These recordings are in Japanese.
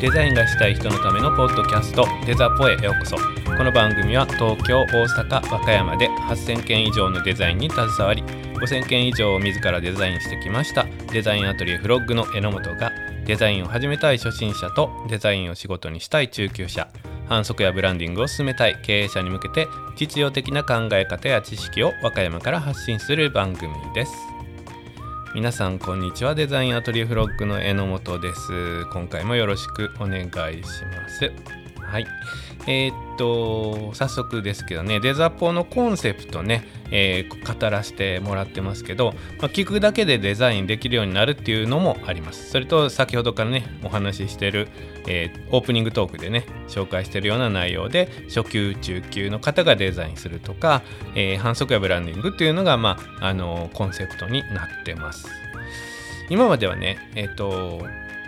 デザインがしたい人のためのポッドキャストデザポへようこそ。この番組は東京大阪和歌山で8000件以上のデザインに携わり5000件以上を自らデザインしてきましたデザインアトリエフロッグの榎本がデザインを始めたい初心者とデザインを仕事にしたい中級者反則やブランディングを進めたい経営者に向けて実用的な考え方や知識を和歌山から発信する番組です。皆さんこんにちは。デザインアトリエフロッグの榎本です。今回もよろしくお願いします。はい。えー、っと早速ですけどねデザポのコンセプトね、えー、語らせてもらってますけど、まあ、聞くだけでデザインできるようになるっていうのもあります。それと先ほどからねお話ししてる、えー、オープニングトークでね紹介してるような内容で初級中級の方がデザインするとか、え、反則やブランディングっていうのが、まあ、あのコンセプトになってます。今まではねえっ、と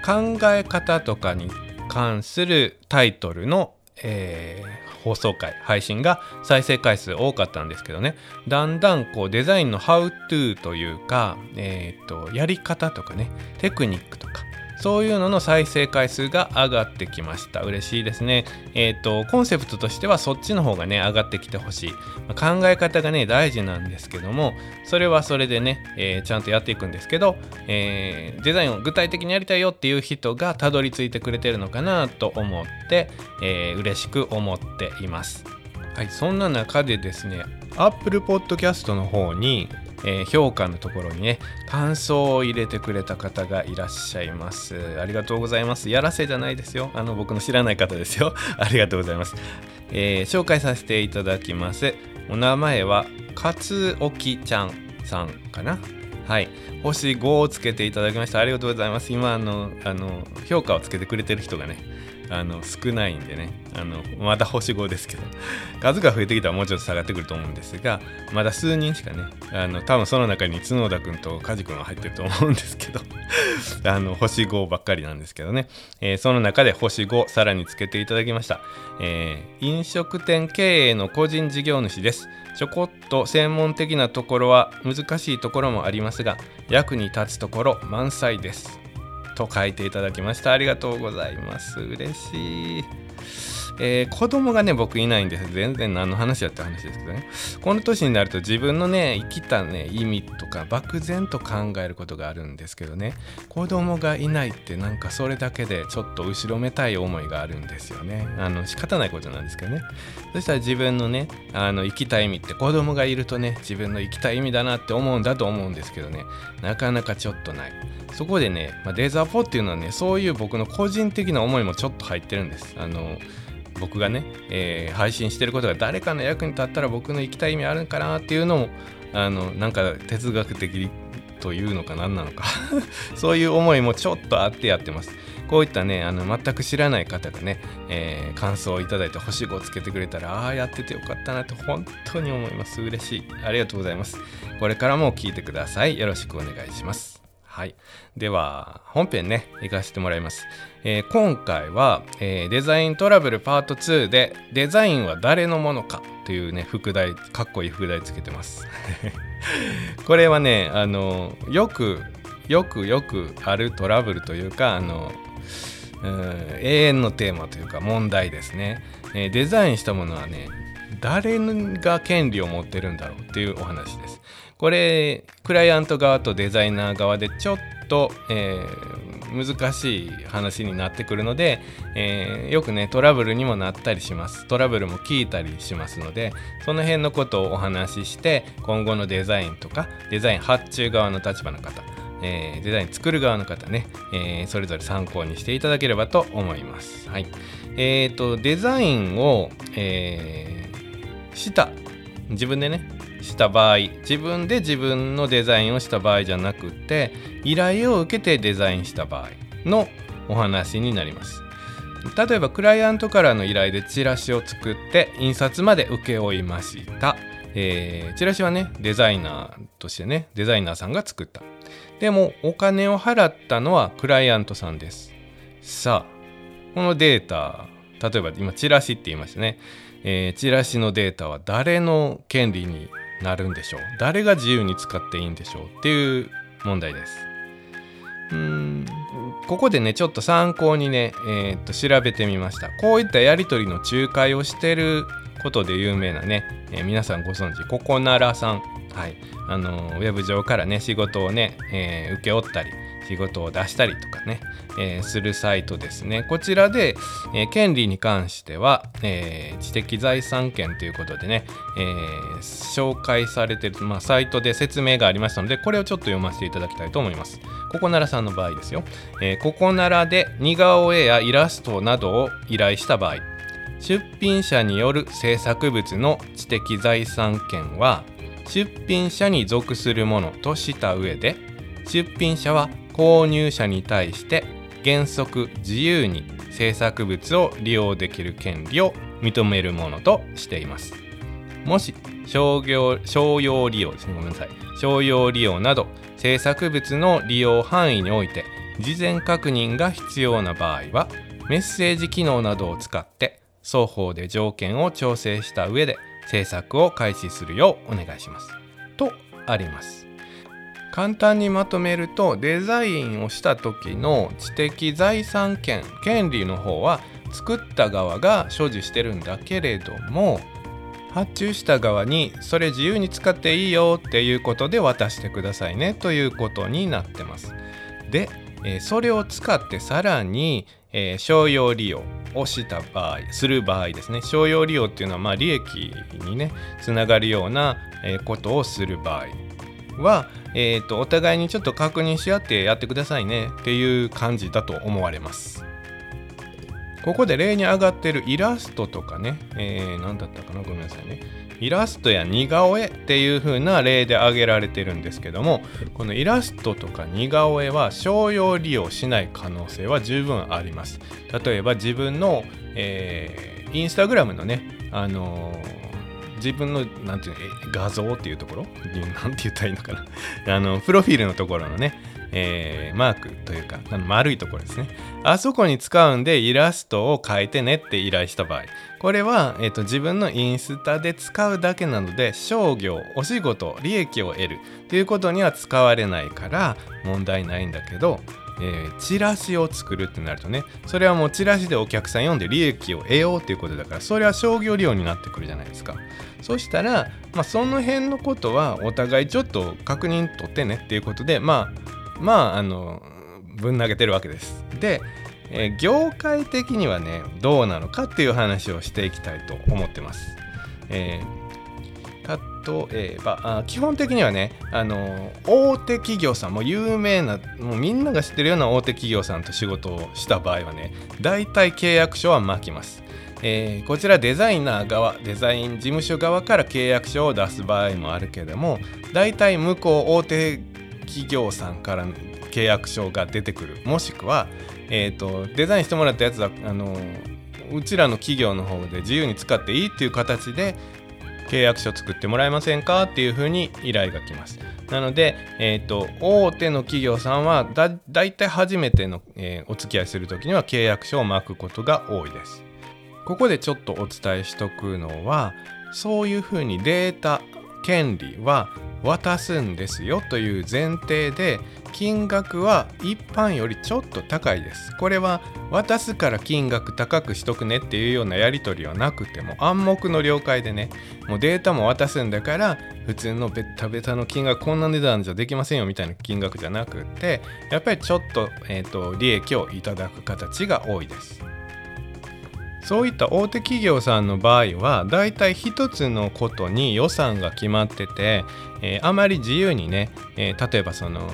考え方とかに関するタイトルのえー、放送回配信が再生回数多かったんですけどね。だんだんこうデザインのハウトゥーというか、えーと、やり方とかねテクニックとかそういうのの再生回数が上がってきました。嬉しいですね。えっ、ー、とコンセプトとしてはそっちの方がね上がってきてほしい、まあ、考え方がね大事なんですけどもそれはそれでね、えー、ちゃんとやっていくんですけど、えー、デザインを具体的にやりたいよっていう人がたどり着いてくれてるのかなと思って、えー、嬉しく思っています。はいそんな中でですね Apple Podcast の方にえー、評価のところにね感想を入れてくれた方がいらっしゃいます。ありがとうございます。やらせじゃないですよ。あの僕の知らない方ですよ。ありがとうございます、えー、紹介させていただきます。お名前はかつおきちゃんさんかな。はい。星5をつけていただきました。ありがとうございます。今あのあの評価をつけてくれてる人がねあの少ないんでね。あのまだ星5ですけど。数が増えてきたらもうちょっと下がってくると思うんですがまだ数人しかねあの多分その中に角田君と梶君は入ってると思うんですけど。あの星5ばっかりなんですけどね、えー、その中で星5さらにつけていただきました、えー、飲食店経営の個人事業主です。ちょこっと専門的なところは難しいところもありますが役に立つところ満載です。と書いていただきました。ありがとうございます。嬉しい。えー、子供がね僕いないんです。全然何の話やって話ですけどね。この年になると自分のね生きたね意味とか漠然と考えることがあるんですけどね。子供がいないってなんかそれだけでちょっと後ろめたい思いがあるんですよね。あの仕方ないことなんですけどね。そしたら自分のねあの生きた意味って子供がいるとね自分の生きた意味だなって思うんだと思うんですけどね。なかなかちょっとない。そこでね、まあ、デザポっていうのはねそういう僕の個人的な思いもちょっと入ってるんです。あの僕がね、えー、配信してることが誰かの役に立ったら僕の生きたい意味あるんかなっていうのもあのなんか哲学的というのか何なのか。そういう思いもちょっとあってやってます。こういったねあの全く知らない方がね、えー、感想をいただいて星5をつけてくれたらああやっててよかったなって本当に思います。嬉しい。ありがとうございます。これからも聞いてください。よろしくお願いします。はい。では、本編ね、行かせてもらいます。えー、今回は、えー、デザイントラブルパート2で、デザインは誰のものかというね、副題、かっこいい副題つけてます。これはね、あの、よく、よくよくあるトラブルというか、あの、永遠のテーマというか問題ですね、えー、デザインしたものはね誰が権利を持ってるんだろうっていうお話ですこれクライアント側とデザイナー側でちょっと、えー、難しい話になってくるので、えー、よくねトラブルにもなったりしますトラブルも聞いたりしますのでその辺のことをお話しして今後のデザインとかデザイン発注側の立場の方えー、デザイン作る側の方ね、えー、それぞれ参考にしていただければと思います。はい。え、ー、と、デザインを、えした自分でねした場合自分で自分のデザインをした場合じゃなくて依頼を受けてデザインした場合のお話になります。例えばクライアントからの依頼でチラシを作って印刷まで請け負いました、えー、チラシはねデザイナーとしてねデザイナーさんが作った。でもお金を払ったのはクライアントさんです。さあこのデータ例えば今チラシって言いましたね。えー、チラシのデータは誰の権利になるんでしょう。誰が自由に使っていいんでしょうっていう問題です。うん。ここでねちょっと参考にね、えー、っと調べてみました。こういったやり取りの仲介をしてることで有名なね、えー、皆さんご存知ここならさん。はい。あのウェブ上からね仕事をね、えー、請け負ったり仕事を出したりとかね、えー、するサイトですね。こちらで、えー、権利に関しては、えー、知的財産権ということでね、え紹介されてる、まあ、サイトで説明がありましたので、これをちょっと読ませていただきたいと思います。ここならさんの場合ですよ。えここならで似顔絵やイラストなどを依頼した場合、出品者による制作物の知的財産権は出品者に属するものとした上で出品者は購入者に対して原則自由に制作物を利用できる権利を認めるものとしています。もし商業商用利用ですねごめんなさい商用利用など制作物の利用範囲において事前確認が必要な場合はメッセージ機能などを使って双方で条件を調整した上で制作を開始するようお願いします。とあります。簡単にまとめるとデザインをした時の知的財産権権利の方は作った側が所持してるんだけれども発注した側にそれ自由に使っていいよっていうことで渡してくださいねということになってます。で、え、それを使ってさらに、え、商用利用をした場合する場合ですね商用利用っていうのはまあ利益にねつながるような、ことをする場合は、えーと、お互いにちょっと確認し合ってやってくださいねっていう感じだと思われます。ここで例に上がってるイラストとかね、えー、何だったかな？ごめんなさいね。イラストや似顔絵っていう風な例で挙げられてるんですけども、このイラストとか似顔絵は商用利用しない可能性は十分あります。例えば自分の、えー、インスタグラムのね、あのー自分のなんていうの画像っていうところ？なんて言ったらいいのかな？あのプロフィールのところのね、えー、マークというかあの丸いところですね。あそこに使うんでイラストを描いてねって依頼した場合。これは、えーと、自分のインスタで使うだけなので商業お仕事利益を得るということには使われないから問題ないんだけどえー、チラシを作るってなるとねそれはもうチラシでお客さん読んで利益を得ようっていうことだからそれは商業利用になってくるじゃないですか。そしたら、まあ、その辺のことはお互いちょっと確認取ってねっていうことでまあまああのぶん投げてるわけです。で、えー、業界的にはねどうなのかっていう話をしていきたいと思ってます、えー例えば基本的にはねあの大手企業さんも有名なもうみんなが知ってるような大手企業さんと仕事をした場合はね大体契約書は巻きます。えー、こちらデザイナー側デザイン事務所側から契約書を出す場合もあるけども大体向こう大手企業さんから契約書が出てくるもしくは、えーと、デザインしてもらったやつはあのうちらの企業の方で自由に使っていいっていう形で契約書作ってもらえませんかっていうふうに依頼が来ます。なので、えーと、大手の企業さんはだだいたい初めての、えー、お付き合いする時には契約書を巻くことが多いです。ここでちょっとお伝えしとくのはそういうふうにデータ権利は渡すんですよという前提で金額は一般よりちょっと高いです。これは渡すから金額高くしとくねっていうようなやり取りはなくても暗黙の了解でねもうデータも渡すんだから普通のベタベタの金額こんな値段じゃできませんよみたいな金額じゃなくてやっぱりちょっと,、えーと利益をいただく形が多いです。そういった大手企業さんの場合はだいたい一つのことに予算が決まってて、えー、あまり自由にね、えー、例えばその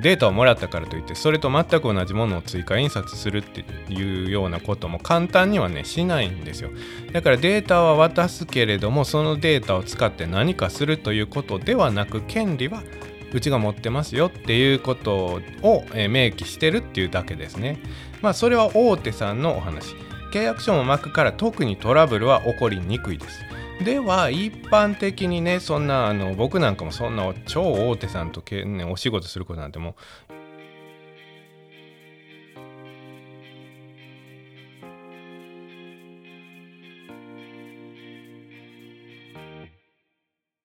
データをもらったからといってそれと全く同じものを追加印刷するっていうようなことも簡単にはねしないんですよ。だからデータは渡すけれどもそのデータを使って何かするということではなく権利はうちが持ってますよっていうことを明記してるっていうだけですね。まあそれは大手さんのお話。契約書も巻くから特にトラブルは起こりにくいです。では一般的にねそんなあの僕なんかもそんな超大手さんとけ、ね、お仕事することなんても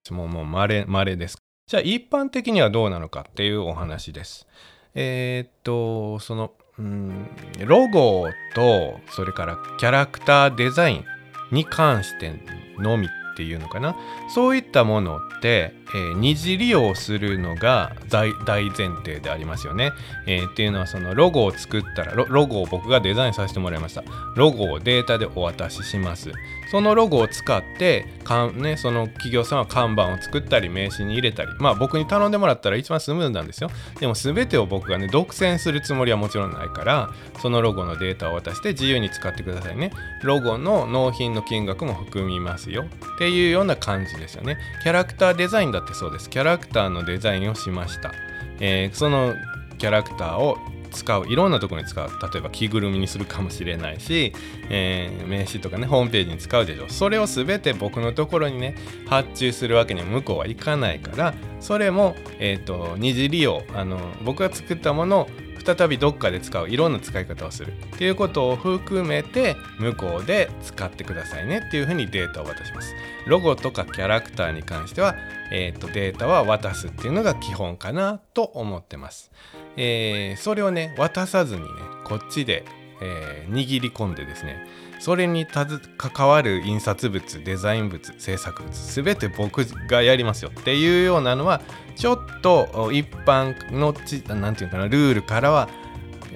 うもうもう稀稀です。じゃあ一般的にはどうなのかっていうお話です。えー、っとそのうん。ロゴとそれからキャラクターデザインに関してのみっていうのかな。そういったものって、えー、二次利用するのが大前提でありますよね、えー、っていうのはそのロゴを作ったらロゴを僕がデザインさせてもらいました。ロゴをデータでお渡しします。そのロゴを使ってかん、ね、その企業さんは看板を作ったり名刺に入れたり。まあ僕に頼んでもらったら一番スムーズなんですよ。でも全てを僕がね独占するつもりはもちろんないからそのロゴのデータを渡して自由に使ってくださいね。ロゴの納品の金額も含みますよ。っていうような感じですよね。キャラクターデザインだってそうです。キャラクターのデザインをしました、えー、そのキャラクターを使ういろんなところに使う。例えば着ぐるみにするかもしれないし、えー、名刺とかねホームページに使うでしょ。うそれを全て僕のところにね発注するわけには向こうはいかないからそれも、えーと、二次利用。あの僕が作ったものを再びどっかで使ういろんな使い方をする。っていうことを含めて向こうで使ってくださいね。っていうふうにデータを渡します。ロゴとかキャラクターに関しては、えーと、データは渡すっていうのが基本かなと思ってます、えー、それをね渡さずにねこっちで、えー、握り込んでですねそれに関わる印刷物デザイン物制作物全て僕がやりますよ。っていうようなのはちょっと一般のちなんていうかなルールからは、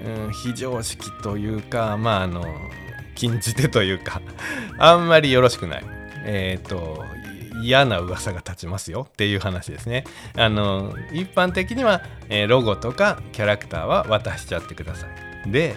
うん、非常識というかまああの禁じ手というかあんまりよろしくない。えっ、ー、と嫌な噂が立ちますよっていう話ですね。あの一般的には、えー、ロゴとかキャラクターは渡しちゃってください。で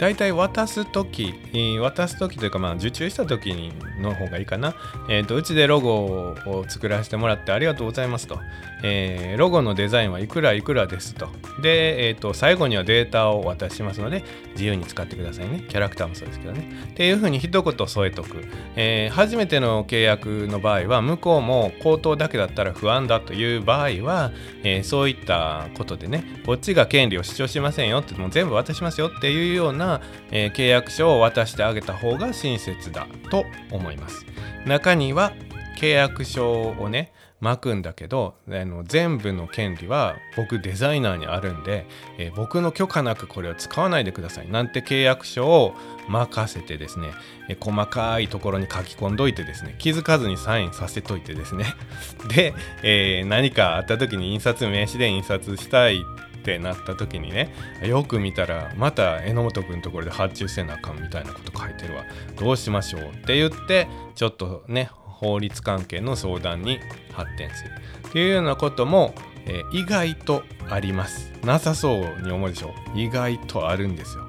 大体渡す時渡す時というかまあ受注した時にの方がいいかな、えーと、うちでロゴを作らせてもらってありがとうございますと、えー、ロゴのデザインはいくらいくらですと。で、えーと、最後にはデータを渡しますので自由に使ってくださいね。キャラクターもそうですけどね。っていうふうに一言添えとく、えー、初めての契約の場合は向こうも口頭だけだったら不安だという場合は、えー、そういったことでねこっちが権利を主張しませんよってもう全部渡しますよっていうようなえー、契約書を渡してあげた方が親切だと思います。中には契約書をね巻くんだけどあの全部の権利は僕デザイナーにあるんで、えー、僕の許可なくこれを使わないでくださいなんて契約書を任せてですね、えー、細かいところに書き込んどいてですね気づかずにサインさせといてですね で、えー、何かあった時に印刷名刺で印刷したいってなった時にねよく見たらまた榎本君のところで発注せなあかんみたいなこと書いてるわ。どうしましょうって言ってちょっとね法律関係の相談に発展する。っていうようなことも、えー、意外とあります。なさそうに思うでしょ？う意外とあるんですよ。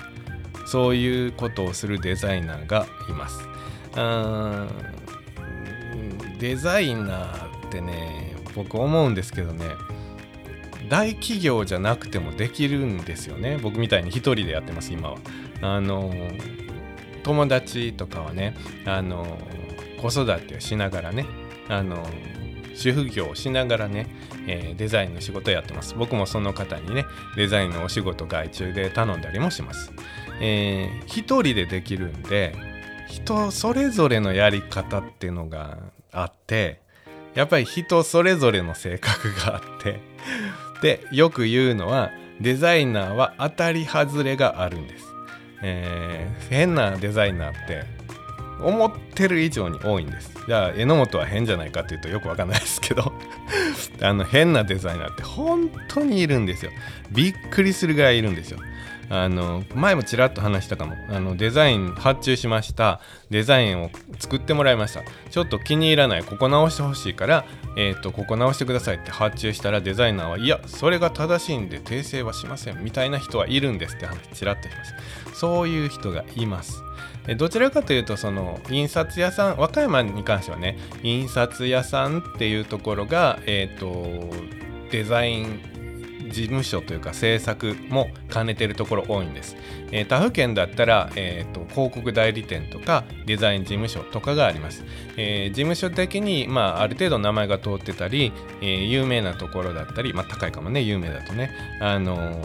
そういうことをするデザイナーがいます。うんデザイナーってね僕思うんですけどね。大企業じゃなくてもできるんですよね。僕みたいに一人でやってます今は。あの友達とかはねあの子育てをしながらねあの主婦業をしながらね、えー、デザインの仕事をやってます。僕もその方にねデザインのお仕事外注で頼んだりもします、えー、一人でできるんで人それぞれのやり方っていうのがあってやっぱり人それぞれの性格があってでよく言うのはデザイナーは当たり外れがあるんです、えー、変なデザイナーって思ってる以上に多いんです。じゃあ榎本は変じゃないかっていうとよくわかんないですけど。あの変なデザイナーって本当にいるんですよ。びっくりするぐらいいるんですよ。あの前もちらっと話したかも。あのデザイン発注しました。デザインを作ってもらいました。ちょっと気に入らないここ直してほしいから、えーと、ここ直してくださいって発注したらデザイナーはいやそれが正しいんで訂正はしませんみたいな人はいるんですって話ちらっとしましたそういう人がいます。どちらかというとその印刷屋さん和歌山に関してはね印刷屋さんっていうところがえっ、ー、とデザイン事務所というか制作も兼ねてるところ多いんです。えー、他府県だったら、えーと、広告代理店とかデザイン事務所とかがあります。えー、事務所的に、まあ、ある程度名前が通ってたり、えー、有名なところだったり、まあ、高いかもね有名だとね、あの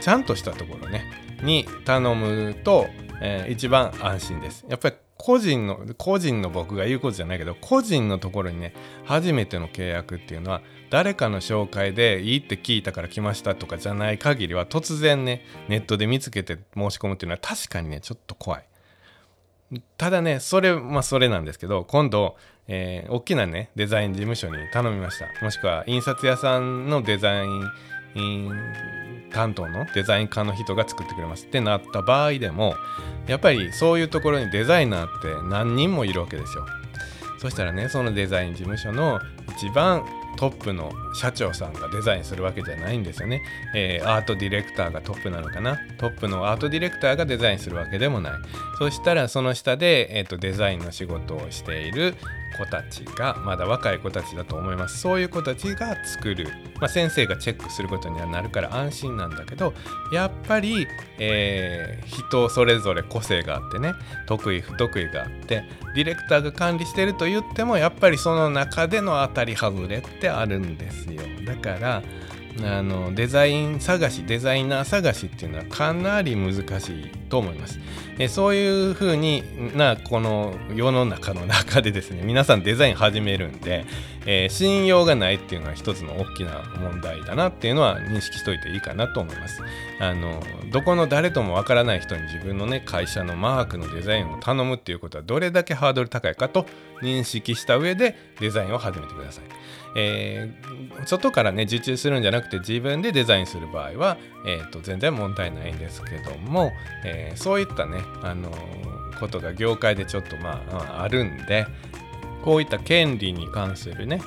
ちゃんとしたところねに頼むと、え一番安心です。やっぱり個人の個人の僕が言うことじゃないけど個人のところにね初めての契約っていうのは誰かの紹介でいいって聞いたから来ましたとかじゃない限りは突然ねネットで見つけて申し込むっていうのは確かにねちょっと怖い。ただねそれまあそれなんですけど今度、えー、大きなねデザイン事務所に頼みました。もしくは印刷屋さんのデザイン担当のデザイン科の人が作ってくれますってなった場合でもやっぱりそういうところにデザイナーって何人もいるわけですよ。そしたらねそのデザイン事務所の一番トップの社長さんがデザインするわけじゃないんですよね、えー、アートディレクターがトップなのかな。トップのアートディレクターがデザインするわけでもない。そしたらその下で、えーと、デザインの仕事をしている子たちがまだ若い子たちだと思います。そういう子たちが作る、まあ、先生がチェックすることにはなるから安心なんだけどやっぱり、えー、人それぞれ個性があってね得意不得意があってディレクターが管理してると言ってもやっぱりその中での当たり外れってあるんですよ。だからあのデザイン探しデザイナー探しっていうのはかなり難しいと思います。えそういうふうになこの世の中の中でですね皆さんデザイン始めるんで、えー、信用がないっていうのは一つの大きな問題だなっていうのは認識しといていいかなと思います。あのどこの誰ともわからない人に自分のね会社のマークのデザインを頼むっていうことはどれだけハードル高いかと認識した上でデザインを始めてください。えー、外からね受注するんじゃなくて自分でデザインする場合は、えーと、全然問題ないんですけども、えー、そういったね、あのー、ことが業界でちょっとまああるんでこういった権利に関するね、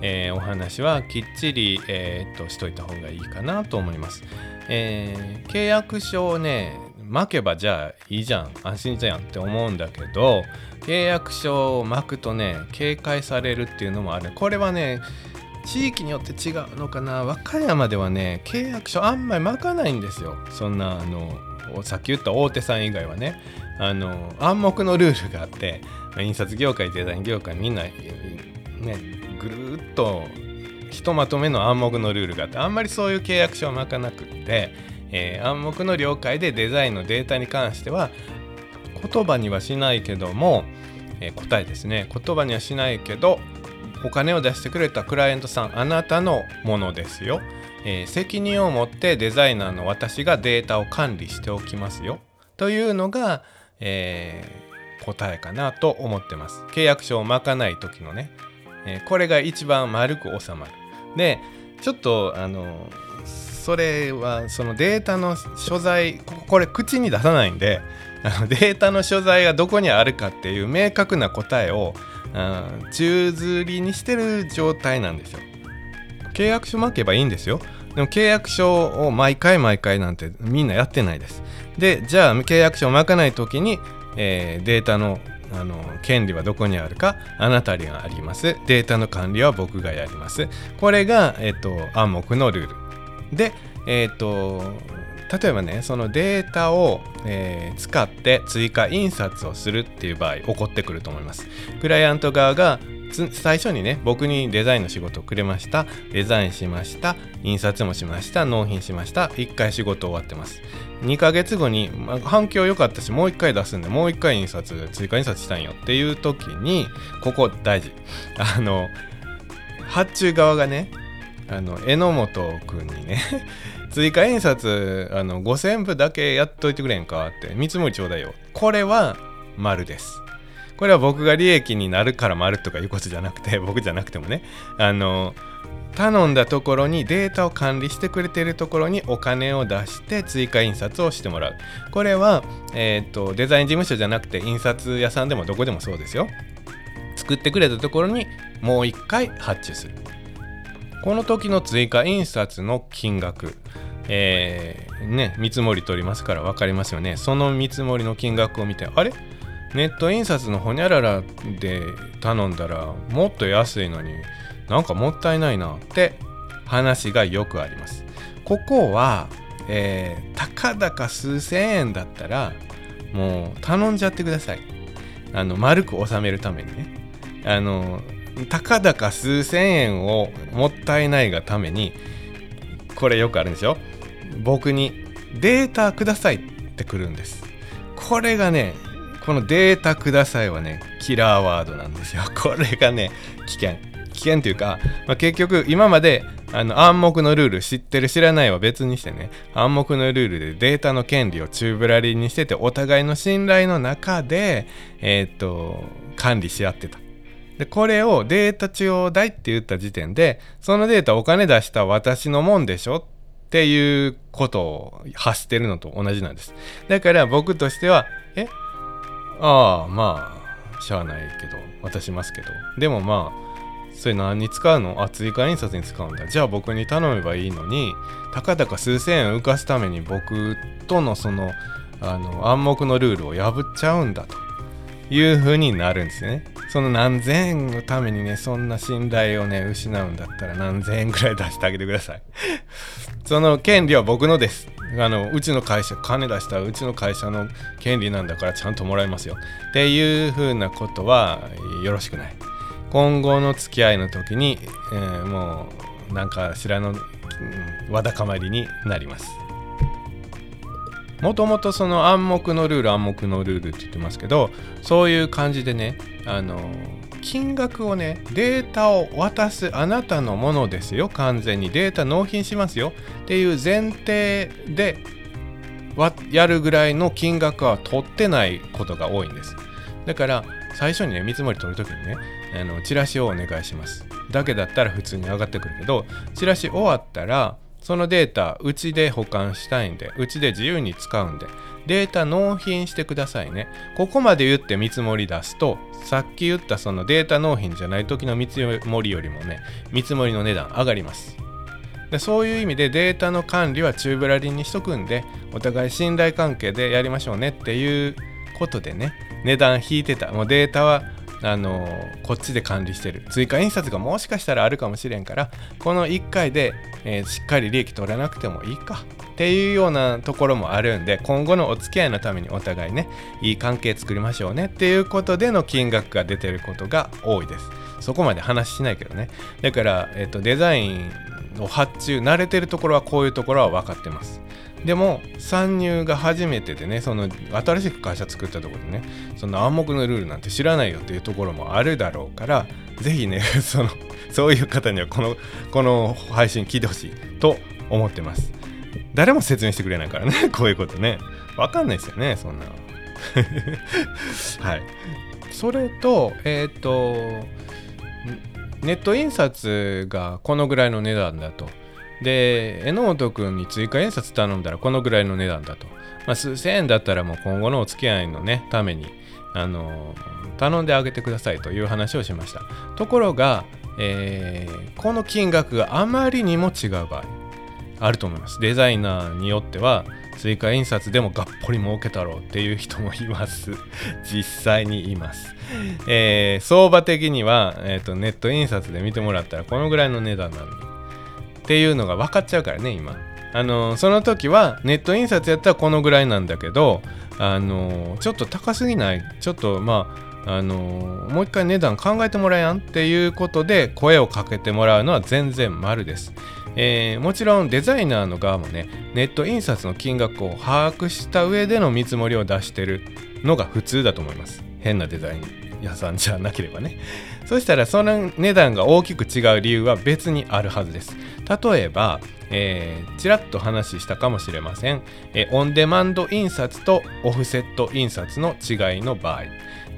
えー、お話はきっちり、えー、としといた方がいいかなと思います。え、契約書をね巻けばじゃあいいじゃん安心じゃんって思うんだけど契約書を巻くとね警戒されるっていうのもある。これはね地域によって違うのかな。和歌山ではね契約書あんまり巻かないんですよ。そんなあのさっき言った大手さん以外はね。あの暗黙のルールがあって印刷業界デザイン業界みんなねぐるっとひとまとめの暗黙のルールがあってあんまりそういう契約書は巻かなくってえー、暗黙の了解でデザインのデータに関しては言葉にはしないけども、えー、答えですね。言葉にはしないけどお金を出してくれたクライアントさんあなたのものですよ、えー、責任を持ってデザイナーの私がデータを管理しておきますよ。というのが、えー、答えかなと思ってます。契約書を巻かない時のね、えこれが一番丸く収まる。でちょっとあのそれはそのデータの所在これ口に出さないんであ のデータの所在がどこにあるかっていう明確な答えを宙づりにしてる状態なんですよ。契約書巻けばいいんですよ。でも契約書を毎回毎回なんてみんなやってないです。で、じゃあ契約書を巻かない時に、えー、データのあの権利はどこにあるかあなたにあります。データの管理は僕がやります。これが、えっと、暗黙のルール。で、えっ、と、例えばね、そのデータを、えー、使って追加印刷をするっていう場合、起こってくると思います。クライアント側が最初にね、僕にデザインの仕事をくれました。デザインしました。印刷もしました。納品しました。1回仕事終わってます。2ヶ月後に、まあ、反響良かったし、もう1回出すんで、もう1回印刷、追加印刷したんよっていう時に、ここ大事。あの、発注側がね、あの榎本君にね追加印刷あの5000部だけやっといてくれんかって見積もりちょうだいよ。これは丸です。これは僕が利益になるから丸とかいうことじゃなくて 僕じゃなくてもね。あの頼んだところにデータを管理してくれてるところにお金を出して追加印刷をしてもらう。これは、えーと、デザイン事務所じゃなくて印刷屋さんでもどこでもそうですよ。作ってくれたところにもう一回発注する。この時の追加印刷の金額、えー、ね、見積もり取りますから分かりますよね。その見積もりの金額を見て、あれ？ネット印刷のほにゃららで頼んだらもっと安いのになんかもったいないなって話がよくあります。ここは、えー、たかだか数千円だったらもう頼んじゃってください。あの丸く収めるためにね。あのたかだか数千円をもったいないがためにこれよくあるんですよ僕にデータくださいってくるんです。これがねこのデータくださいはねキラーワードなんですよ。これがね危険。危険というか、まあ、結局今まであの暗黙のルール知ってる知らないは別にしてね暗黙のルールでデータの権利を宙ぶらりんにしててお互いの信頼の中でえー、っと管理し合ってた。でこれをデータちょうだいって言った時点でそのデータお金出した私のもんでしょっていうことを発してるのと同じなんです。だから僕としてはえ？ああまあしゃあないけど渡しますけど。でもまあそれ何に使うの？あ追加印刷に使うんだ。じゃあ僕に頼めばいいのにたかだか数千円浮かすために僕とのそのあの暗黙のルールを破っちゃうんだと。いう風になるんですね。その何千円のためにねそんな信頼をね失うんだったら何千円ぐらい出してあげてください。その権利は僕のです。あのうちの会社金出したらうちの会社の権利なんだからちゃんともらいますよ。っていう風なことはよろしくない。今後の付き合いの時に、えー、もうなんかしらの、うん、わだかまりになります。もともとその暗黙のルール暗黙のルールって言ってますけどそういう感じでねあの金額をねデータを渡すあなたのものですよ。完全に。データ納品しますよ。っていう前提でやるぐらいの金額は取ってないことが多いんです。だから最初にね見積もり取るときにねあのチラシをお願いします。だけだったら普通に上がってくるけどチラシ終わったらそのデータうちで保管したいんでうちで自由に使うんでデータ納品してくださいね。ここまで言って見積もり出すとさっき言ったそのデータ納品じゃない時の見積もりよりもね見積もりの値段上がります。でそういう意味でデータの管理は宙ぶらりんにしとくんでお互い信頼関係でやりましょうねっていうことでね値段引いてた。もうデータはあのこっちで管理してる。追加印刷がもしかしたらあるかもしれんからこの1回で、えー、しっかり利益取らなくてもいいか。っていうようなところもあるんで今後のお付き合いのためにお互いねいい関係作りましょうね。っていうことでの金額が出てることが多いです。そこまで話しないけどね。だから、えーと、デザインを発注慣れてるところはこういうところは分かってます。でも参入が初めてでねその新しく会社作ったところでねその暗黙のルールなんて知らないよっていうところもあるだろうから是非ね そのそういう方にはこのこの配信聞いてほしいと思ってます。誰も説明してくれないからね こういうことね。わかんないですよねそんな はい。それとえっ、ー、とネット印刷がこのぐらいの値段だと。で榎本君に追加印刷頼んだらこのぐらいの値段だと、まあ、数千円だったらもう今後のお付き合いのねためにあの頼んであげてくださいという話をしました。ところが、えー、この金額があまりにも違う場合あると思います。デザイナーによっては追加印刷でもがっぽり儲けたろうっていう人もいます。実際にいます、えー、相場的には、えーとネット印刷で見てもらったらこのぐらいの値段なのにっていうのが分かっちゃうからね今。あのその時はネット印刷やったらこのぐらいなんだけどあのちょっと高すぎない？ちょっとまああのもう一回値段考えてもらえやん？っていうことで声をかけてもらうのは全然丸です、えー、もちろんデザイナーの側もねネット印刷の金額を把握した上での見積もりを出してるのが普通だと思います。変なデザイン屋さんじゃなければね。そしたらその値段が大きく違う理由は別にあるはずです。例えば、えー、ちらっと話したかもしれません、えー、オンデマンド印刷とオフセット印刷の違いの場合、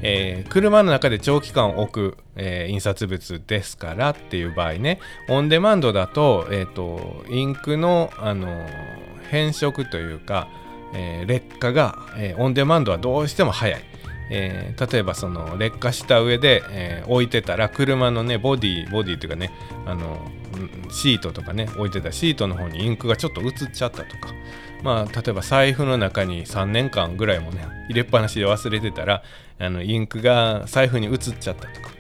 えー、車の中で長期間置く、えー、印刷物ですからっていう場合ね。オンデマンドだと,、えーと、インクの、あのー、変色というか、えー、劣化が、えー、オンデマンドはどうしても早い。えー、例えばその劣化した上で、えー、置いてたら車のねボディボディっていうかねあのシートとかね置いてたシートの方にインクがちょっと移っちゃったとか。まあ例えば財布の中に3年間ぐらいもね入れっぱなしで忘れてたらあのインクが財布に移っちゃったとか、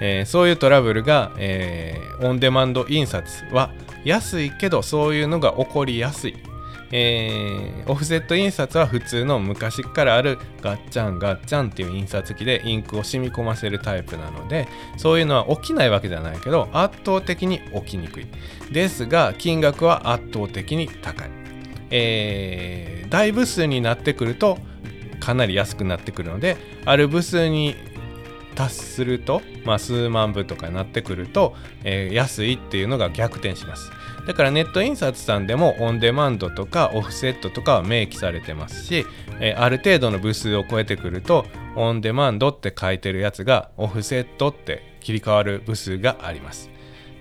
えー、そういうトラブルが、えオンデマンド印刷は安いけどそういうのが起こりやすい。えー、オフセット印刷は普通の昔からあるガッチャンガッチャンっていう印刷機でインクを染み込ませるタイプなのでそういうのは起きないわけじゃないけど圧倒的に起きにくい。ですが金額は圧倒的に高い、えー、大部数になってくるとかなり安くなってくるのである部数に達すると、まあ、数万部とかになってくると、えー、安いっていうのが逆転します。だからネット印刷さんでもオンデマンドとかオフセットとかは明記されてますし、え、ある程度の部数を超えてくるとオンデマンドって書いてるやつがオフセットって切り替わる部数があります。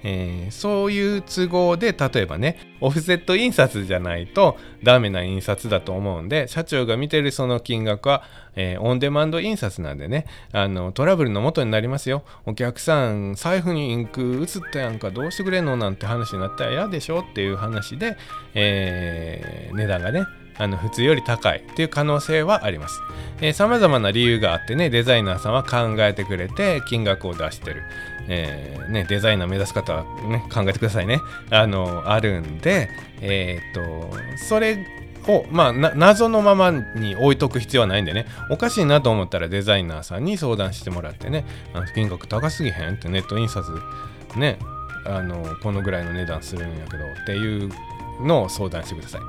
えー、そういう都合で例えばねオフセット印刷じゃないとダメな印刷だと思うんで社長が見てるその金額は、えー、オンデマンド印刷なんでねあのトラブルの元になりますよお客さん財布にインク移ったやんかどうしてくれんのなんて話になったら嫌でしょっていう話で、えー、値段がねあの普通より高いっていう可能性はあります。さまざまな理由があってねデザイナーさんは考えてくれて金額を出してる。えー、ね、デザイナー目指す方は、ね、考えてくださいね。あの、あるんで、えー、っと、それを、まあ、謎のままに置いとく必要はないんでね、おかしいなと思ったらデザイナーさんに相談してもらってね、あの金額高すぎへんってネット印刷、ね、あの、このぐらいの値段するんやけどっていうのを相談してください。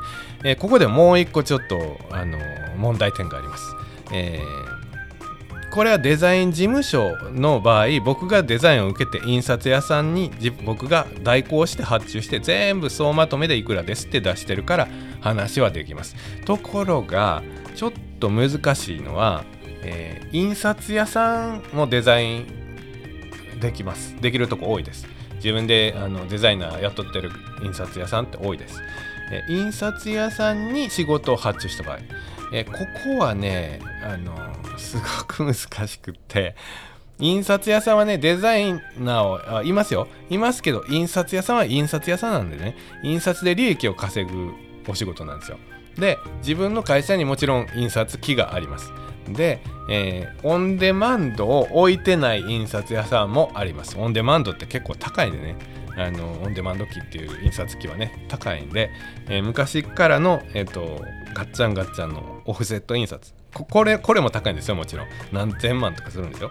えー、ここでもう一個ちょっと、あの、問題点があります。えーこれはデザイン事務所の場合僕がデザインを受けて印刷屋さんに僕が代行して発注して全部総まとめでいくらですって出してるから話はできます。ところがちょっと難しいのは、えー、印刷屋さんもデザインできます。できるとこ多いです。自分であのデザイナー雇ってる印刷屋さんって多いです、えー、印刷屋さんに仕事を発注した場合、えー、ここはねあのすごく難しくって。印刷屋さんはねデザイナーをあいますよ。いますけど印刷屋さんは印刷屋さんなんでね。印刷で利益を稼ぐお仕事なんですよ。で自分の会社にもちろん印刷機があります。で、えー、オンデマンドを置いてない印刷屋さんもあります。オンデマンドって結構高いんでね。あのオンデマンド機っていう印刷機はね高いんで、えー、昔からの、えーと、ガッチャンガッチャンのオフセット印刷。これこれも高いんですよもちろん。何千万とかするんですよ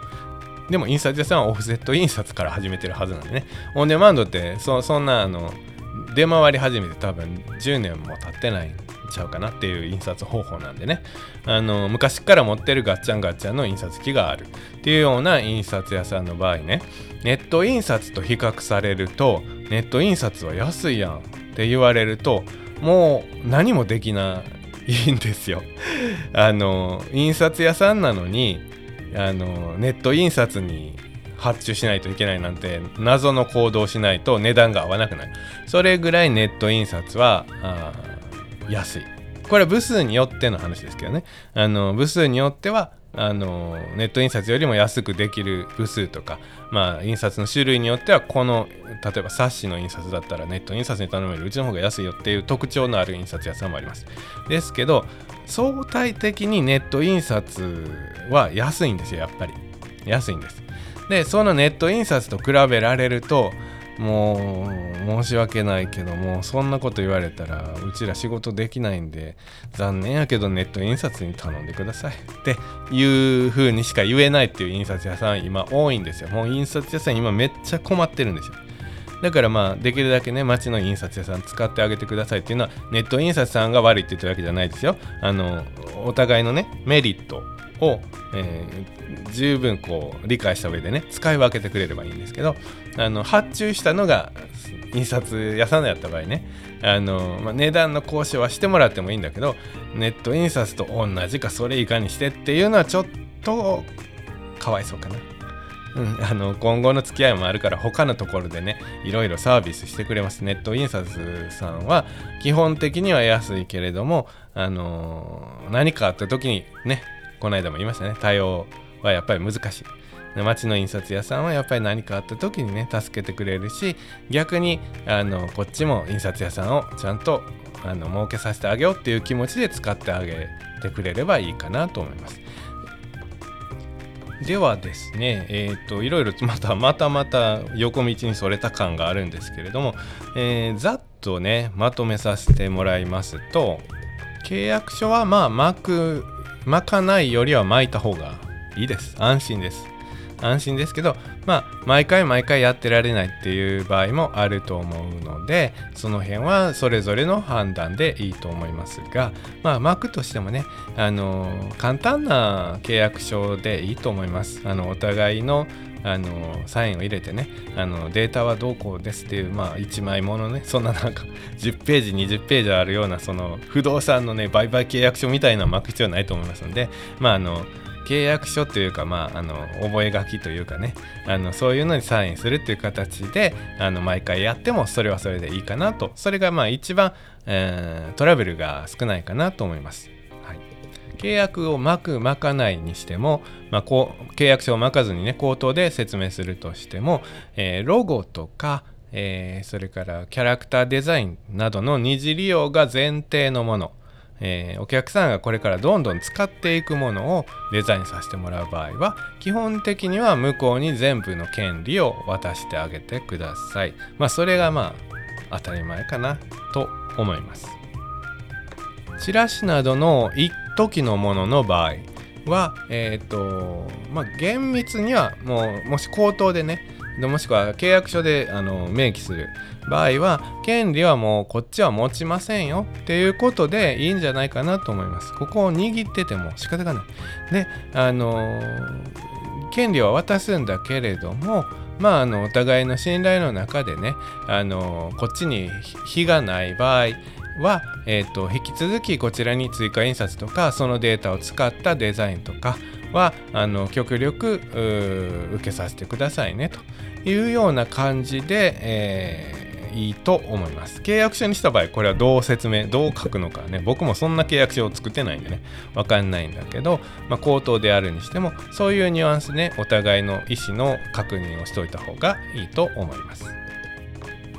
でも印刷屋さんはオフセット印刷から始めてるはずなんでね。オンデマンドってそそんなあの出回り始めて多分10年も経ってないんちゃうかなっていう印刷方法なんでね。あの昔から持ってるガッチャンガッチャンの印刷機がある。っていうような印刷屋さんの場合ねネット印刷と比較されるとネット印刷は安いやんって言われるともう何もできないいいんですよ。あの印刷屋さんなのにあのネット印刷に発注しないといけないなんて謎の行動しないと値段が合わなくなる。それぐらいネット印刷は安い。これは部数によっての話ですけどね。あの部数によってはあのネット印刷よりも安くできる部数とか、まあ、印刷の種類によってはこの例えば冊子の印刷だったらネット印刷に頼める。うちの方が安いよっていう特徴のある印刷屋さんもあります。ですけど相対的にネット印刷は安いんですよやっぱり。安いんです。でそのネット印刷と比べられるともう申し訳ないけどもそんなこと言われたらうちら仕事できないんで残念やけどネット印刷に頼んでください。っていう風にしか言えないっていう印刷屋さん今多いんですよ。もう印刷屋さん今めっちゃ困ってるんですよ。だからまあできるだけね町の印刷屋さん使ってあげてくださいっていうのはネット印刷さんが悪いって言ってるわけじゃないですよ。あのお互いのねメリットを、えー、十分こう理解した上でね使い分けてくれればいいんですけどあの発注したのが印刷屋さんのやった場合ね。あの、まあ、値段の交渉はしてもらってもいいんだけどネット印刷と同じかそれ以下にしてっていうのはちょっとかわいそうかな。うん、あの今後の付き合いもあるから他のところでねいろいろサービスしてくれます。ネット印刷さんは基本的には安いけれどもあの何かあった時にねこの間も言いましたね。対応はやっぱり難しい。で町の印刷屋さんはやっぱり何かあった時にね助けてくれるし逆にあのこっちも印刷屋さんをちゃんとあの儲けさせてあげようっていう気持ちで使ってあげてくれればいいかなと思います。ではですね、えーと、いろいろまたまたまた横道にそれた感があるんですけれども、えー、ざっとねまとめさせてもらいますと契約書はまあ巻く巻かないよりは巻いた方がいいです安心です安心ですけどまあ毎回毎回やってられないっていう場合もあると思うのでその辺はそれぞれの判断でいいと思いますがまあ Mac としてもねあの簡単な契約書でいいと思います。あのお互いのあのサインを入れてねあのデータはどうこうですっていう、まあ、1枚ものねそんななんか10ページ20ページあるようなその不動産のね売買契約書みたいなのを巻く必要ないと思いますのでまああの契約書というか、まあ、あの覚書というかねあのそういうのにサインするっていう形であの毎回やってもそれはそれでいいかなと。それがまあ一番、えー、トラブルが少ないかなと思います。契約を巻く巻かないにしても、まあ、こう契約書を巻かずにね口頭で説明するとしても、えー、ロゴとか、えー、それからキャラクターデザインなどの二次利用が前提のもの、えー、お客さんがこれからどんどん使っていくものをデザインさせてもらう場合は基本的には向こうに全部の権利を渡してあげてください。まあそれがまあ当たり前かなと思います。チラシなどの一時のものの場合は、えっ、ー、と、まあ、厳密にはもう、もし口頭でね、もしくは契約書であの明記する場合は、権利はもうこっちは持ちませんよっていうことでいいんじゃないかなと思います。ここを握ってても仕方がない。で、あの権利は渡すんだけれども、まあ、あのお互いの信頼の中でね、あのこっちに非がない場合は、えーと、引き続きこちらに追加印刷とかそのデータを使ったデザインとかはあの極力受けさせてくださいねというような感じで、えー、いいと思います。契約書にした場合、これはどう説明、どう書くのかね、僕もそんな契約書を作ってないんでね、わかんないんだけど、まあ、口頭であるにしても、そういうニュアンスで、ね、お互いの意思の確認をしておいた方がいいと思います。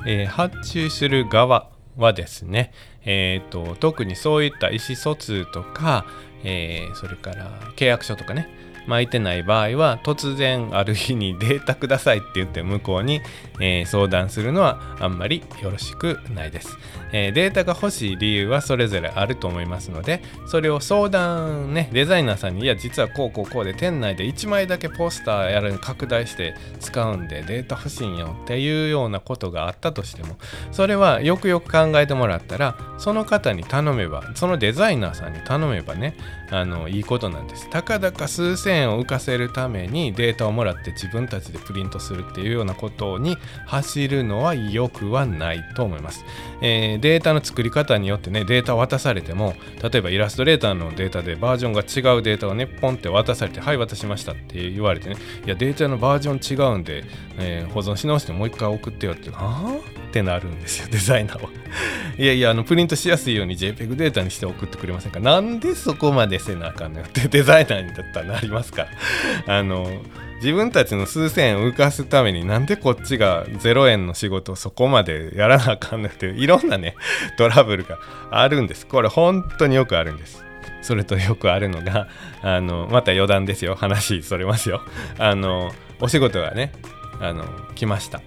えー、発注する側はですね、えーと、特にそういった意思疎通とか、えー、それから契約書とかね。巻いてない場合は突然ある日にデータくださいって言って向こうに、えー、相談するのはあんまりよろしくないです、えー、データが欲しい理由はそれぞれあると思いますのでそれを相談ねデザイナーさんにいや実はこうこうこうで店内で1枚だけポスターやる拡大して使うんでデータ欲しいんよっていうようなことがあったとしてもそれはよくよく考えてもらったらその方に頼めばそのデザイナーさんに頼めばねあのいいことなんです。たかだか数千円を浮かせるためにデータをもらって自分たちでプリントするっていうようなことに走るのは良くはないと思います、えー、データの作り方によってねデータ渡されても例えばイラストレーターのデータでバージョンが違うデータをねポンって渡されてはい渡しましたって言われてねいやデータのバージョン違うんで、えー、保存し直してもう一回送ってよってはあ？ってなるんですよデザイナーは。いやいやあのプリントしやすいように JPEG データにして送ってくれませんか？なんでそこまでせなあかんのよってデザイナーにだったらなりますから。あの自分たちの数千円を浮かすためになんでこっちが0円の仕事をそこまでやらなあかんのって いろんなねトラブルがあるんです。これ本当によくあるんです。それとよくあるのがあのまた余談ですよ。話それますよ。あのお仕事がねあの来ました。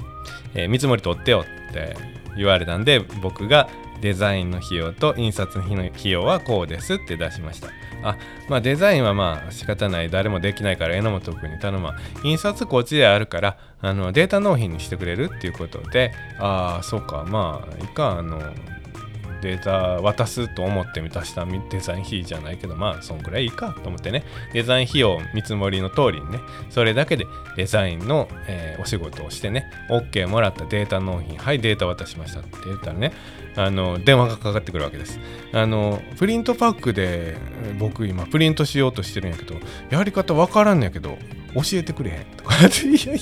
えー、見積もり取ってよって言われたんで僕がデザインの費用と印刷の費用はこうですって出しました。あまあデザインはまあ仕方ない。誰もできないから榎本君に頼むわ。印刷こっちであるからあのデータ納品にしてくれるっていうことでああそうか。まあいか。あのデータ渡すと思って満たしたデザイン費じゃないけど、まあ、そんくらいいいか。と思ってね、デザイン費用見積もりの通りにね、それだけでデザインの、えー、お仕事をしてね、OK もらったデータ納品、はい、データ渡しました。って言ったらね、あの、電話がかかってくるわけです。あの、プリントパックで僕今プリントしようとしてるんやけど、やり方わからんのやけど、教えてくれへんとか いやいやい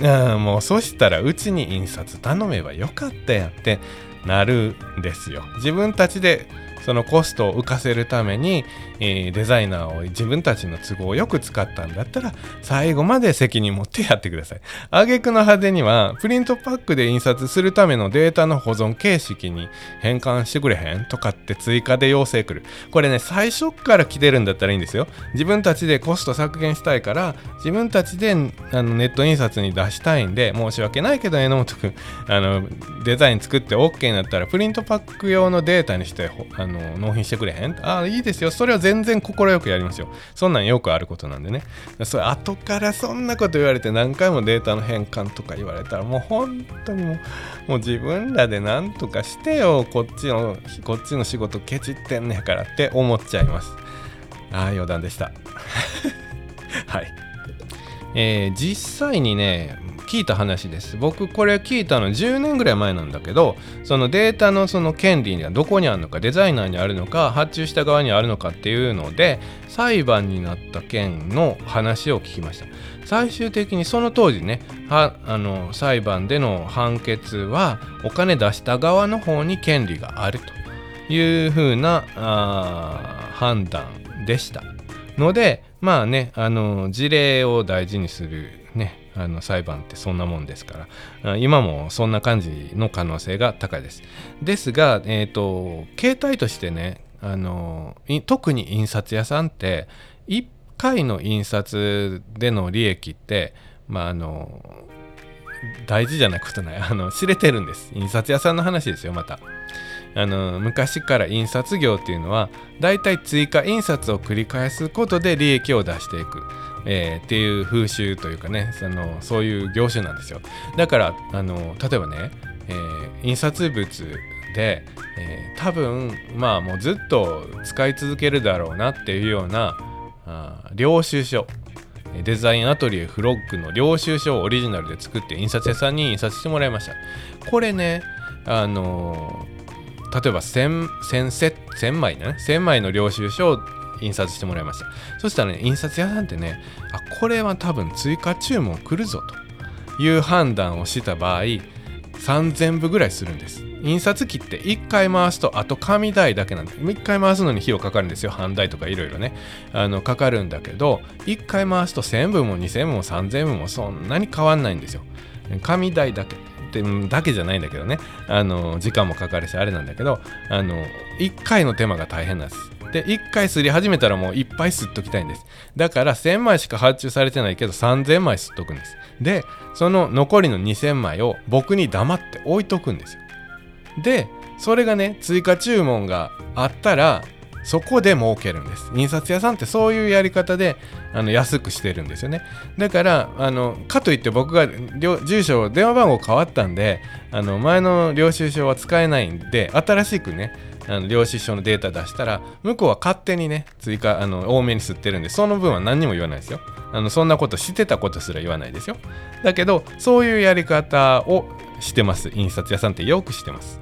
やあ。もうそしたらうちに印刷頼めばよかったやってなるんですよ。自分たちでそのコストを浮かせるために、えー、デザイナーを自分たちの都合をよく使ったんだったら最後まで責任持ってやってください。挙句の果てにはプリントパックで印刷するためのデータの保存形式に変換してくれへんとかって追加で要請来る。これね最初から来てるんだったらいいんですよ。自分たちでコスト削減したいから自分たちであのネット印刷に出したいんで申し訳ないけど榎本君あのデザイン作って OK になったらプリントパック用のデータにしてあのの納品してくれへん？ああいいですよ。それは全然快くやりますよ。そんなんよくあることなんでね。それ後からそんなこと言われて何回もデータの変換とか言われたらもう本当にもうもう自分らで何とかしてよこっちのこっちの仕事ケチってんねやからって思っちゃいます。ああ余談でした。はい。えー、実際にね聞いた話です。僕これ聞いたの10年ぐらい前なんだけどそのデータのその権利がどこにあるのかデザイナーにあるのか発注した側にあるのかっていうので裁判になった件の話を聞きました。最終的にその当時ねはあの裁判での判決はお金出した側の方に権利があるというふうな判断でした。のでまあねあの事例を大事にするあの裁判ってそんなもんですから。今もそんな感じの可能性が高いです。ですが、えーと、携帯としてねあの特に印刷屋さんって1回の印刷での利益ってまああの大事じゃないことない。あの知れてるんです。印刷屋さんの話ですよまた。あの昔から印刷業っていうのはだいたい追加印刷を繰り返すことで利益を出していく、えー、っていう風習というかねそのそういう業種なんですよ。だからあの例えばね、えー、印刷物で、えー、多分まあもうずっと使い続けるだろうなっていうようなあ領収書。デザインアトリエフロッグの領収書をオリジナルで作って印刷屋さんに印刷してもらいました。これねあの例えば 1000, 1000, 1000枚ね1000枚の領収書を印刷してもらいました。そしたらね印刷屋さんってねあこれは多分追加注文来るぞという判断をした場合3000部ぐらいするんです。印刷機って1回回すとあと紙代だけなんで1回回すのに費用かかるんですよ。半代とかいろいろね。あのかかるんだけど1回回すと1000部も2000部も3000部もそんなに変わんないんですよ。紙代だけ。ってだけじゃないんだけどね。あの時間もかかるしあれなんだけどあの1回の手間が大変なんです。で1回すり始めたらもういっぱい吸っときたいんです。だから1000枚しか発注されてないけど3000枚吸っとくんです。でその残りの2000枚を僕に黙って置いとくんですよ。でそれがね追加注文があったらそこで儲けるんです。印刷屋さんってそういうやり方であの安くしてるんですよね。だからあのかといって僕が住所電話番号変わったんであの前の領収書は使えないんで新しくねあの領収書のデータ出したら向こうは勝手にね追加あの多めに吸ってるんでその分は何にも言わないですよ。あのそんなことしてたことすら言わないですよ。だけどそういうやり方をしてます。印刷屋さんってよくしてます。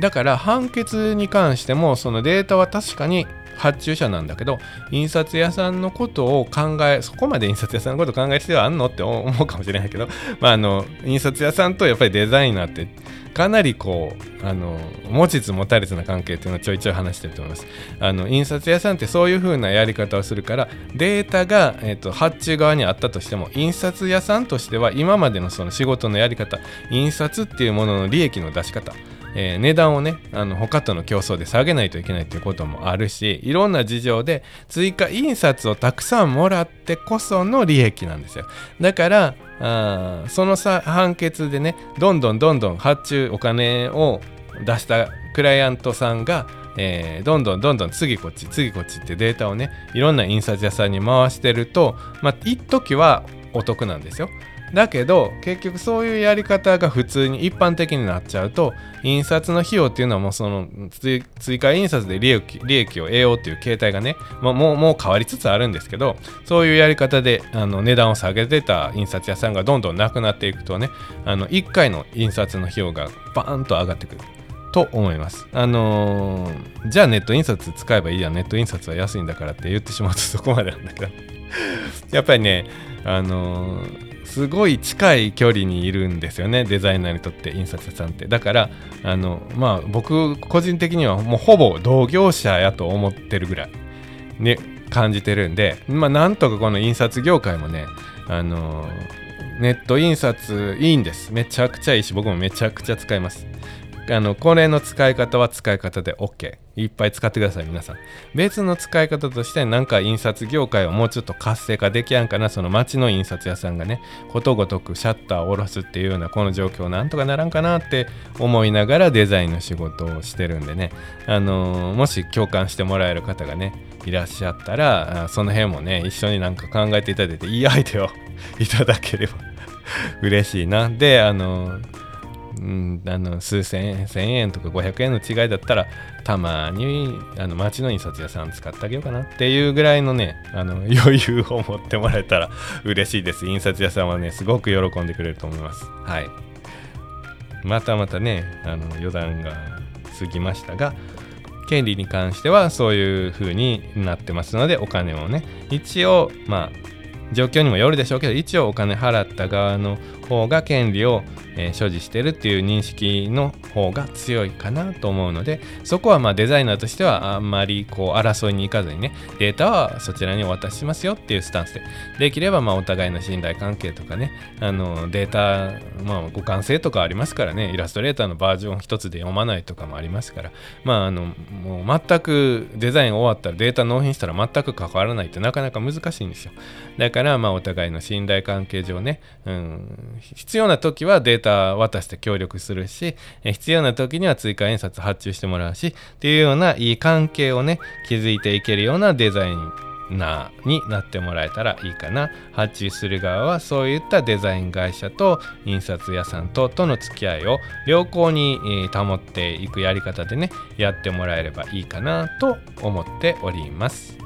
だから判決に関してもそのデータは確かに発注者なんだけど印刷屋さんのことを考えそこまで印刷屋さんのことを考える必要あんのって思うかもしれないけど、まあ、あの印刷屋さんとやっぱりデザイナーってかなりこうあの持ちつ持たれつな関係っていうのをちょいちょい話してると思います。あの印刷屋さんってそういう風なやり方をするからデータが、えーと発注側にあったとしても印刷屋さんとしては今までのその仕事のやり方印刷っていうものの利益の出し方えー、値段をねあの他との競争で下げないといけないっていうこともあるしいろんな事情で追加印刷をたくさんもらってこその利益なんですよ。だからあその判決でねどんどんどんどん発注お金を出したクライアントさんがえー、どんどんどんどん次こっち次こっちってデータをねいろんな印刷屋さんに回してるとまあ一時はお得なんですよ。だけど結局そういうやり方が普通に一般的になっちゃうと印刷の費用っていうのはもうその追加印刷で利益利益を得ようっていう形態がね、もうもう変わりつつあるんですけどそういうやり方であの値段を下げてた印刷屋さんがどんどんなくなっていくとねあの1回の印刷の費用がバーンと上がってくる。と思います。あのー、じゃあネット印刷使えばいいやネット印刷は安いんだからって言ってしまうとそこまでなんだけどやっぱりねあのーすごい近い距離にいるんですよねデザイナーにとって印刷屋さんって。だからあのまあ僕個人的にはもうほぼ同業者やと思ってるぐらいね感じてるんでまあなんとかこの印刷業界もねあのネット印刷いいんです。めちゃくちゃいいし僕もめちゃくちゃ使います。あのこれの使い方は使い方で OK いっぱい使ってください皆さん。別の使い方としてなんか印刷業界をもうちょっと活性化できやんかな。その町の印刷屋さんがねことごとくシャッターを下ろすっていうようなこの状況なんとかならんかなって思いながらデザインの仕事をしてるんでね。あのー、もし共感してもらえる方がねいらっしゃったらその辺もね一緒になんか考えていただいていいアイデアを いただければ 嬉しいな。であのーうん、あの数千円1000円とか500円の違いだったらたまにあの町の印刷屋さん使ってあげようかなっていうぐらいのねあの 余裕を持ってもらえたら嬉しいです。印刷屋さんはねすごく喜んでくれると思います。はい。またまたねあの余談が過ぎましたが権利に関してはそういう風になってますのでお金をね一応まあ状況にもよるでしょうけど一応お金払った側の方が権利をえー、所持してるっていう認識の方が強いかなと思うのでそこはまデザイナーとしてはあんまりこう争いに行かずにねデータはそちらにお渡ししますよっていうスタンスでできればまあお互いの信頼関係とかねあのデータ、まあ、互換性とかありますからねイラストレーターのバージョン一つで読まないとかもありますからまああのもう全くデザイン終わったらデータ納品したら全く関わらないってなかなか難しいんですよ。だからまあお互いの信頼関係上ね、うん、必要な時はデータ渡して協力するし、え必要な時には追加印刷発注してもらうしっていうようないい関係をね築いていけるようなデザインナーになってもらえたらいいかな発注す。る側はそういったデザイン会社と印刷屋さんととの付き合いを良好に、保っていくやり方でねやってもらえればいいかなと思っております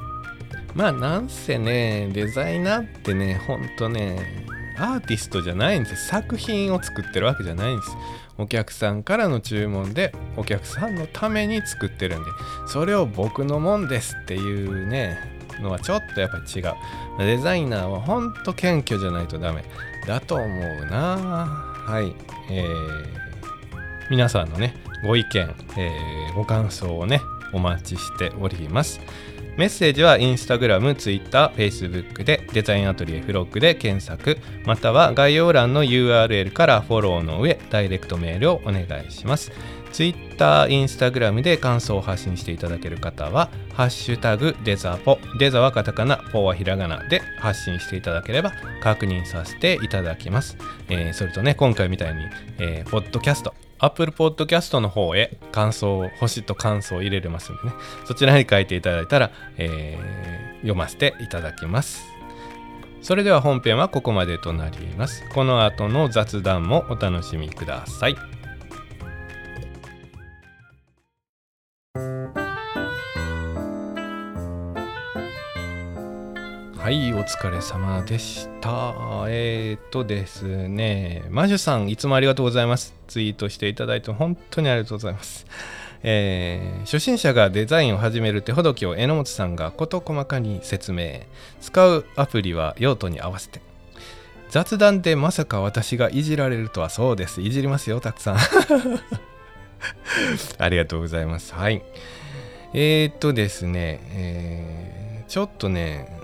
まあなんせねデザイナーってねほんとねアーティストじゃないんです。作品を作ってるわけじゃないんです。お客さんからの注文でお客さんのために作ってるんで。それを僕のもんですっていうねのはちょっとやっぱり違う。デザイナーはほんと謙虚じゃないとダメ。だと思うな。はい。えー、皆さんのねご意見、えー、ご感想をねお待ちしております。メッセージはインスタグラム、ツイッター、フェイスブックでデザインアトリエフロックで検索、または概要欄の URL からフォローの上、ダイレクトメールをお願いします。ツイッター、インスタグラムで感想を発信していただける方は、ハッシュタグデザポ、デザはカタカナ、ポはひらがなで発信していただければ確認させていただきます。えー、それとね、今回みたいに、えー、ポッドキャスト、Apple Podcast の方へ感想を、星と感想を入れれますんでね、そちらに書いていただいたら、えー、読ませていただきます。それでは本編はここまでとなります。この後の雑談もお楽しみください。はい、お疲れ様でした。えー、っとですね、マジュさん、いつもありがとうございます。ツイートしていただいて本当にありがとうございます。えー、初心者がデザインを始める手ほどきを榎本さんが事細かに説明。使うアプリは用途に合わせて。雑談でまさか私がいじられるとはそうです。いじりますよ、たくさん。ありがとうございます。はい。えー、っとですね、えー、ちょっとね、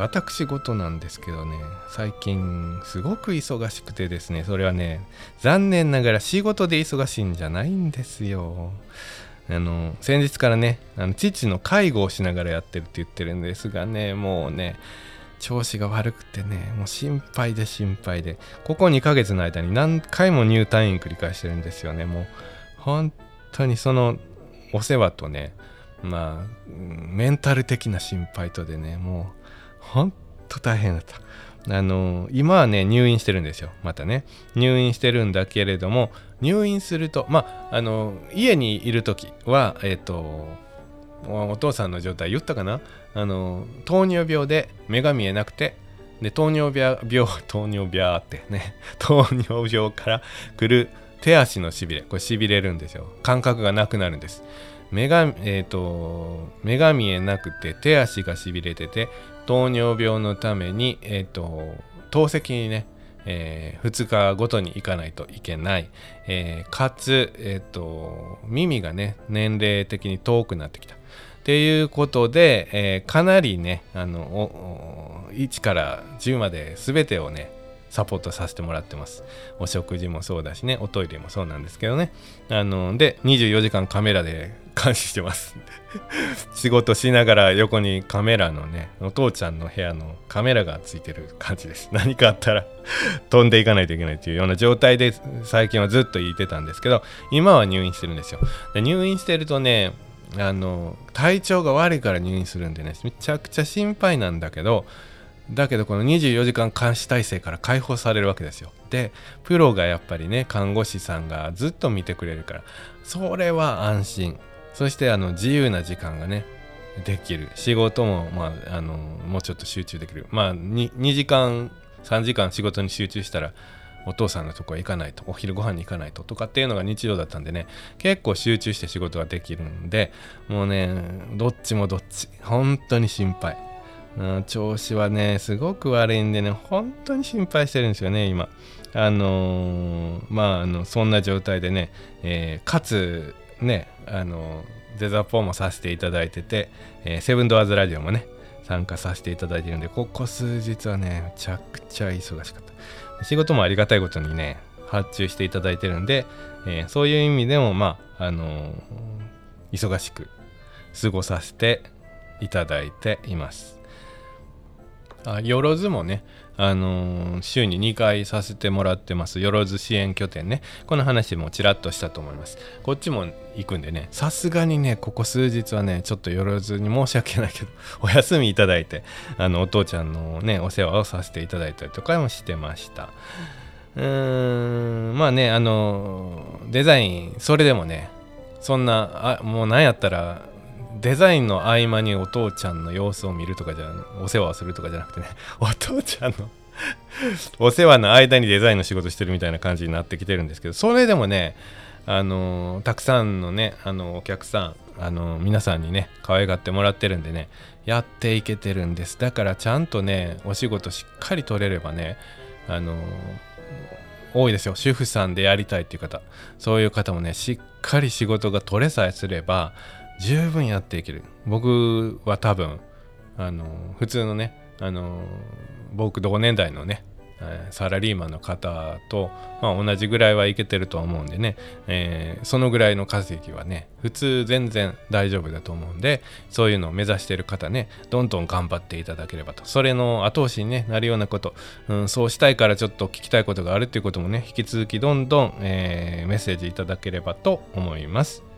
私事なんですけどね最近すごく忙しくてですねそれはね残念ながら仕事で忙しいんじゃないんですよ。あの先日からねあの父の介護をしながらやってるって言ってるんですがねもうね調子が悪くてねもう心配で心配でここ2ヶ月の間に何回も入退院繰り返してるんですよね。もう本当にそのお世話とねまあメンタル的な心配とでねもう本当大変だった。あの今はね入院してるんですよ。またね。入院してるんだけれども入院するとまああの家にいる時はえっ、ー、とお父さんの状態言ったかな？あの糖尿病で目が見えなくてで糖尿病病糖尿病ってね 糖尿病から来る手足のしびれこれしびれるんですよ。感覚がなくなるんです。目が,、えーと、目が見えなくて手足がしびれてて糖尿病のために、えーと、透析にね、えー、2日ごとに行かないといけない、えー、かつ、えーと、耳がね年齢的に遠くなってきた。っていうことで、えー、かなりねあの1から10まで全てをねサポートさせてもらってます。お食事もそうだしねおトイレもそうなんですけどね。あので24時間カメラで監視してます。仕事しながら横にカメラのねお父ちゃんの部屋のカメラがついてる感じです。何かあったら飛んでいかないといけないというような状態で最近はずっと言ってたんですけど今は入院してるんですよ。で入院してるとねあの体調が悪いから入院するんでねめちゃくちゃ心配なんだけどだけどこの24時間監視体制から解放されるわけですよ。でプロがやっぱりね看護師さんがずっと見てくれるからそれは安心。そしてあの自由な時間がねできる。仕事も、まあ、あのもうちょっと集中できる。まあ 2, 2時間3時間仕事に集中したらお父さんのとこへ行かないとお昼ご飯に行かないととかっていうのが日常だったんでね結構集中して仕事ができるんでもうねどっちもどっち。本当に心配、うん、調子はねすごく悪いんでね本当に心配してるんですよね今。あのー、まああのそんな状態でね、えー、かつねあのデザポーもさせていただいてて、えー、セブンドアーズラジオもね参加させていただいてるんでここ数日はねめちゃくちゃ忙しかった。仕事もありがたいことにね発注していただいてるんで、えー、そういう意味でもまああのー、忙しく過ごさせていただいています。あよろずもねあのー、週に2回させてもらってます、よろず支援拠点ね。この話もちらっとしたと思います。こっちも行くんでね、さすがにね、ここ数日はね、ちょっとよろずに申し訳ないけど、お休みいただいて、あの、お父ちゃんのね、お世話をさせていただいたりとかもしてました。うーん、まあね、あの、デザイン、それでもね、そんな、あもうなんやったら、デザインの合間にお父ちゃんの様子を見るとかじゃお世話をするとかじゃなくてね お父ちゃんの お世話の間にデザインの仕事してるみたいな感じになってきてるんですけどそれでもねあのたくさんのねあのお客さんあの皆さんにね可愛がってもらってるんでねやっていけてるんです。だからちゃんとねお仕事しっかり取れればねあの多いですよ。主婦さんでやりたいっていう方。そういう方もねしっかり仕事が取れさえすれば十分やっていける僕は多分あの普通のねあの僕同年代のねサラリーマンの方と、まあ、同じぐらいはいけてると思うんでね、えー、そのぐらいの稼ぎはね普通全然大丈夫だと思うんでそういうのを目指してる方ねどんどん頑張っていただければとそれの後押しに、ね、なるようなこと、うん、そうしたいからちょっと聞きたいことがあるっていうこともね引き続きどんどん、えー、メッセージいただければと思います。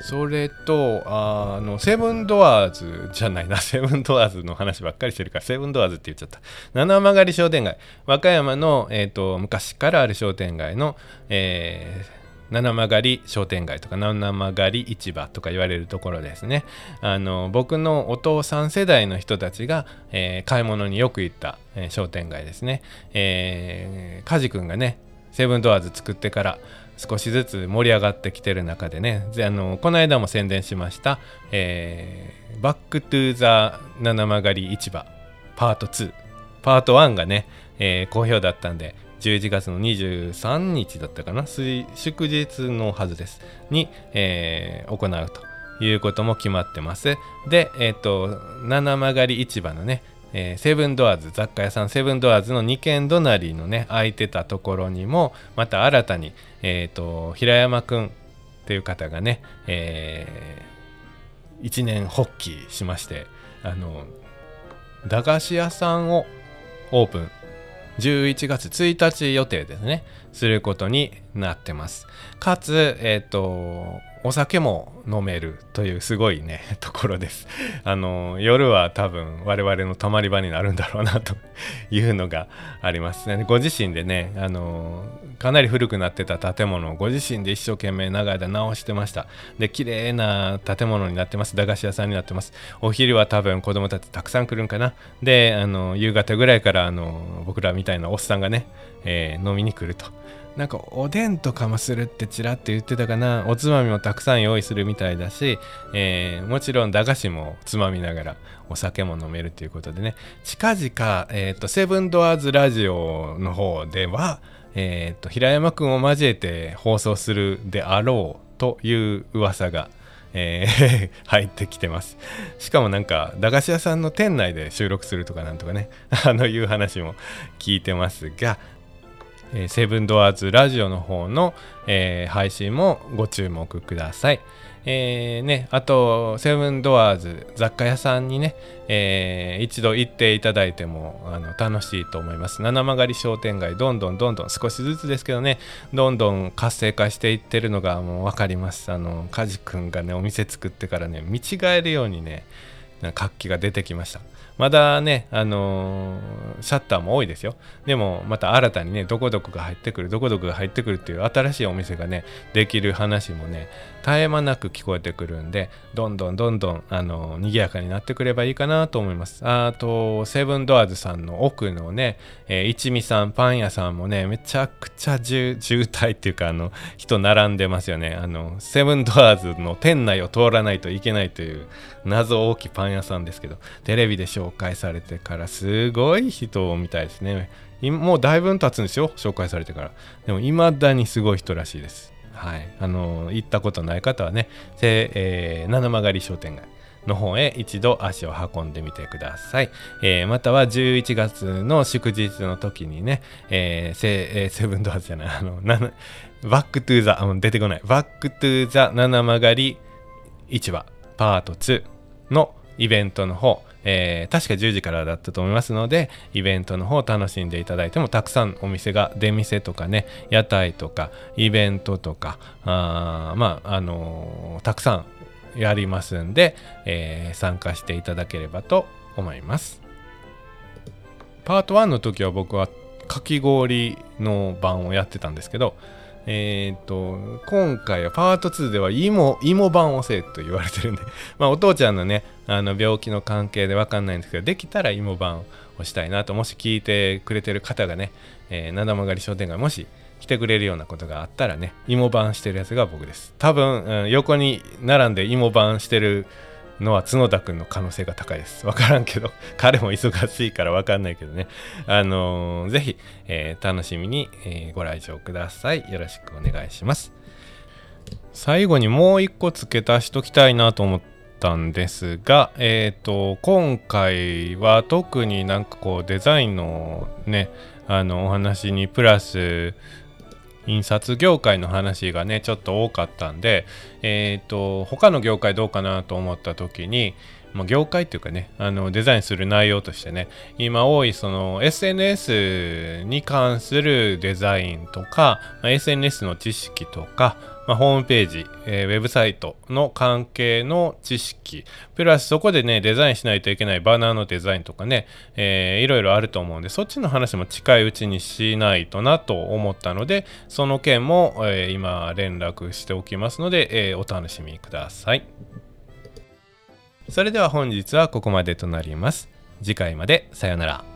それとあのセブンドアーズじゃないな。セブンドアーズの話ばっかりしてるからセブンドアーズって言っちゃった。七曲り商店街。和歌山の、えーと、昔からある商店街の、えー七曲り商店街とか七曲り市場とか言われるところですね。あの僕のお父さん世代の人たちが、えー、買い物によく行った、えー、商店街ですね、えー、カジ君がねセブンドアーズ作ってから少しずつ盛り上がってきてる中でね。あのこの間も宣伝しました、えー、 Back to the 七曲り市場パート2パート1がね、えー、好評だったんで11月の23日だったかな？祝日のはずです。に、えー、行うということも決まってます。でえっ、ー、と七曲り市場のねえー、セブンドアーズ雑貨屋さんセブンドアーズの2軒隣のね空いてたところにもまた新たに、えーと、平山くんっていう方がね、えー、一年発起しましてあの駄菓子屋さんをオープン11月1日予定ですねすることになってます。かつえっ、ー、とお酒も飲めるというすごいね ところです。あの夜は多分我々のたまり場になるんだろうなというのがありますね。ご自身でねあのかなり古くなってた建物をご自身で一生懸命長い間直してました。で綺麗な建物になってます。駄菓子屋さんになってます。お昼は多分子供たちたくさん来るんかな。であの夕方ぐらいからあの僕らみたいなおっさんがね、えー、飲みに来ると。なんかおでんとかもするってちらって言ってたかな。おつまみもたくさん用意するみたいだし、えー、もちろん駄菓子もつまみながらお酒も飲めるということでね。近々、えーと、セブンドアーズラジオの方では、えーと、平山くんを交えて放送するであろうという噂が、えー 入ってきてます。しかもなんか駄菓子屋さんの店内で収録するとかなんとかねあのいう話も聞いてますがえーセブンドアーズラジオの方の、えー配信もご注目ください。えーね、あと、セブンドアーズ雑貨屋さんにね、えー一度行っていただいてもあの楽しいと思います。七曲り商店街、どんどんどんどん少しずつですけどね、どんどん活性化していってるのがもう分かります。あの、カジ君がね、お店作ってからね、見違えるようにね、活気が出てきました。まだね、あのーシャッターも多いですよ。でも、また新たにね、どこどこが入ってくる、どこどこが入ってくるっていう新しいお店がね、できる話もね、絶え間なく聞こえてくるんで、どんどんどんどん、あのー賑やかになってくればいいかなと思います。あと、セブンドアーズさんの奥のね、えー一味さん、パン屋さんもね、めちゃくちゃ渋滞っていうか、あの、人並んでますよね。あの、セブンドアーズの店内を通らないといけないという謎大きパン屋さんですけど、テレビでしょう紹介されてからすごい人みたいですね。もうだいぶ経つんですよ、紹介されてから。でも、未だにすごい人らしいです。はい。あの、行ったことない方はね、せえー七曲り商店街。の方へ一度足を運んでみてください。えーまたは11月の祝日の時にね、えーセえーセブンドアーズじゃない、あの、な Back to the、出てこない、 Back to the 七曲り市場パート2のイベントの方、えー確か10時からだったと思いますので、イベントの方を楽しんでいただいても、たくさんお店が、出店とかね、屋台とか、イベントとか、あまあ、あのーたくさんやりますんで、えー参加していただければと思います。パート1の時は僕はかき氷の版をやってたんですけど、えー、と今回はパート2では芋芋版をせえと言われてるんで、まあ、お父ちゃんのねあの病気の関係で分かんないんですけどできたら芋版をしたいなともし聞いてくれてる方がね、えー七曲り商店街もし来てくれるようなことがあったらね芋版してるやつが僕です。多分、うん横に並んで芋版してるのは角田くんの可能性が高いです。わからんけど、彼も忙しいからわかんないけどね。あのーぜひ、えー楽しみに、えーご来場ください。よろしくお願いします。最後にもう一個付け足しときたいなと思ったんですが、えっ、と、今回は特になんかこうデザインのね、あのお話にプラス、印刷業界の話がねちょっと多かったんでえっ、と他の業界どうかなと思った時にまあ業界っていうかねあのデザインする内容としてね今多いその SNS に関するデザインとか、SNS の知識とか、まあ、ホームページ、えーウェブサイトの関係の知識。プラスそこでねデザインしないといけないバナーのデザインとかね、えーいろいろあると思うんでそっちの話も近いうちにしないとなと思ったのでその件も、えー今連絡しておきますので、えーお楽しみください。それでは本日はここまでとなります。次回までさようなら。